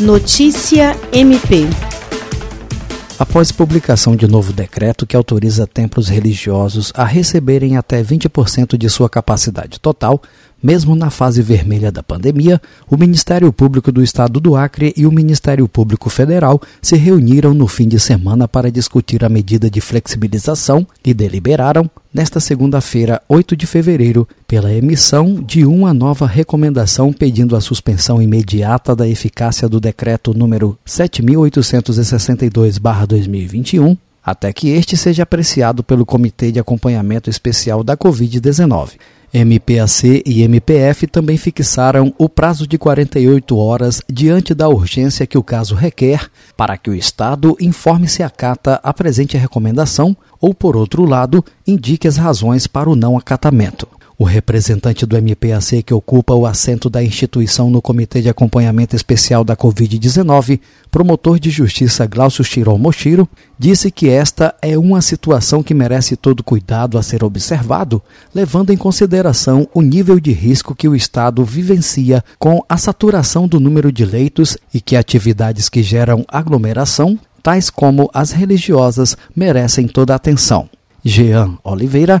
Notícia MP. Após publicação de novo decreto que autoriza templos religiosos a receberem até 20% de sua capacidade total, mesmo na fase vermelha da pandemia, o Ministério Público do Estado do Acre e o Ministério Público Federal se reuniram no fim de semana para discutir a medida de flexibilização e deliberaram, nesta segunda-feira, 8 de fevereiro, pela emissão de uma nova recomendação pedindo a suspensão imediata da eficácia do decreto número 7862/2021 até que este seja apreciado pelo Comitê de Acompanhamento Especial da Covid-19. MPAC e MPF também fixaram o prazo de 48 horas diante da urgência que o caso requer para que o Estado informe se acata a presente recomendação ou, por outro lado, indique as razões para o não acatamento. O representante do MPAC que ocupa o assento da instituição no Comitê de Acompanhamento Especial da Covid-19, promotor de justiça Glaucio Chiron Mochiro, disse que esta é uma situação que merece todo cuidado a ser observado, levando em consideração o nível de risco que o Estado vivencia com a saturação do número de leitos e que atividades que geram aglomeração, tais como as religiosas, merecem toda a atenção. Jean Oliveira,